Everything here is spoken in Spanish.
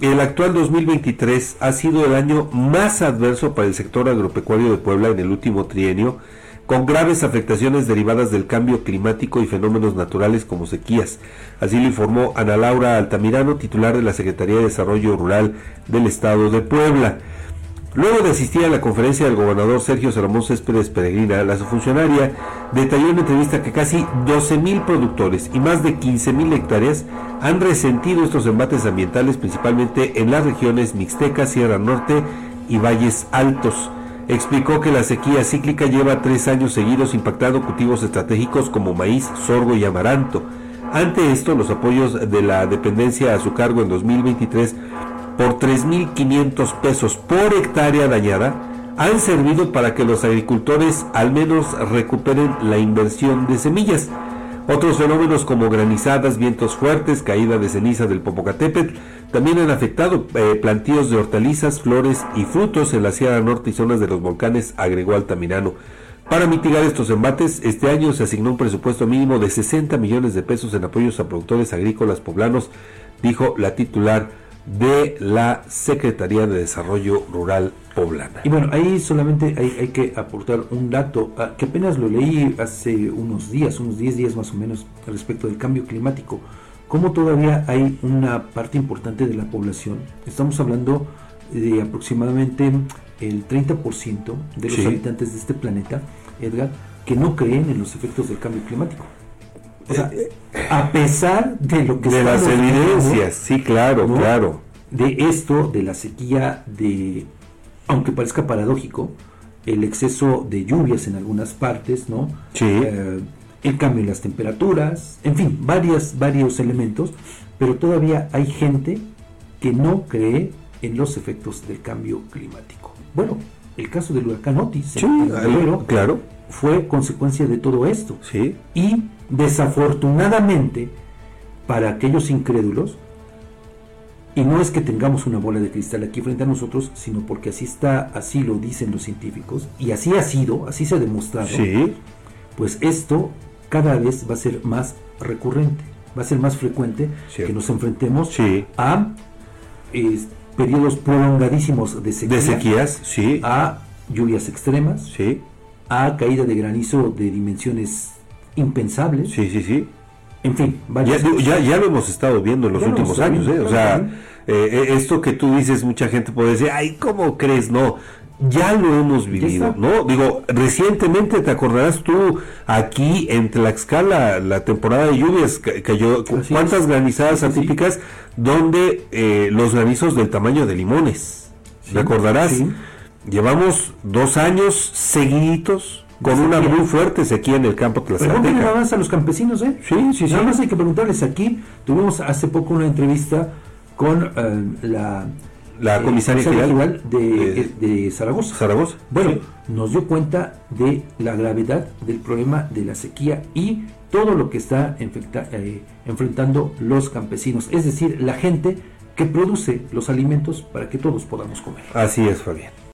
El actual 2023 ha sido el año más adverso para el sector agropecuario de Puebla en el último trienio, con graves afectaciones derivadas del cambio climático y fenómenos naturales como sequías. Así lo informó Ana Laura Altamirano, titular de la Secretaría de Desarrollo Rural del Estado de Puebla. Luego de asistir a la conferencia del gobernador Sergio Salomón Céspedes Peregrina, la subfuncionaria detalló en entrevista que casi 12.000 productores y más de 15.000 hectáreas han resentido estos embates ambientales principalmente en las regiones Mixteca, Sierra Norte y Valles Altos. Explicó que la sequía cíclica lleva tres años seguidos impactando cultivos estratégicos como maíz, sorgo y amaranto. Ante esto, los apoyos de la dependencia a su cargo en 2023 por 3.500 pesos por hectárea dañada han servido para que los agricultores al menos recuperen la inversión de semillas. Otros fenómenos como granizadas, vientos fuertes, caída de ceniza del Popocatépetl también han afectado eh, plantíos de hortalizas, flores y frutos en la Sierra Norte y zonas de los volcanes, agregó Altamirano. Para mitigar estos embates, este año se asignó un presupuesto mínimo de 60 millones de pesos en apoyos a productores agrícolas poblanos, dijo la titular de la Secretaría de Desarrollo Rural Poblana. Y bueno, ahí solamente hay, hay que aportar un dato ah, que apenas lo leí hace unos días, unos 10 días más o menos, respecto del cambio climático. Como todavía hay una parte importante de la población, estamos hablando de aproximadamente el 30% de los Sí. habitantes de este planeta, Edgar, que no creen en los efectos del cambio climático. O sea, a pesar de lo que De las evidencias, sí, claro, ¿no? claro. de esto, de la sequía, de, aunque parezca paradójico, el exceso de lluvias en algunas partes, ¿no? Sí. Eh, el cambio en las temperaturas, en fin, varias, varios elementos, pero todavía hay gente que no cree en los efectos del cambio climático. Bueno, el caso del huracán Otis Sí, claro, fue consecuencia de todo esto. sí. Y desafortunadamente, para aquellos incrédulos, y no es que tengamos una bola de cristal aquí frente a nosotros, sino porque así está, así lo dicen los científicos, y así ha sido, así se ha demostrado, Sí, pues esto cada vez va a ser más recurrente, va a ser más frecuente que nos enfrentemos Sí. a eh, periodos prolongadísimos de sequía, de sequías, sí, a lluvias extremas, a caída de granizo de dimensiones impensables, sí, sí, sí. en fin, Ya, ya, ya lo hemos estado viendo en los Ya últimos años, ¿eh? O sea, eh, eh, esto que tú dices, mucha gente puede decir, ay, ¿cómo crees? No, ya lo hemos vivido. ¿no? Digo, recientemente te acordarás tú aquí en Tlaxcala, la temporada de lluvias ca- cayó, Así cuántas es. granizadas Sí, sí, sí. atípicas, donde eh, los granizos del tamaño de limones, ¿recordarás? Llevamos dos años seguiditos con una muy fuerte sequía en el campo Pregúntenle nada más a los campesinos, ¿eh? Sí, sí, sí. Nada más hay que preguntarles aquí. Tuvimos hace poco una entrevista con eh, la, La eh, comisaria general de, Eh, de Zaragoza. Zaragoza. Bueno, Sí. nos dio cuenta de la gravedad del problema de la sequía y todo lo que está enfecta- eh, enfrentando los campesinos, es decir, la gente que produce los alimentos para que todos podamos comer. Así es, Fabián.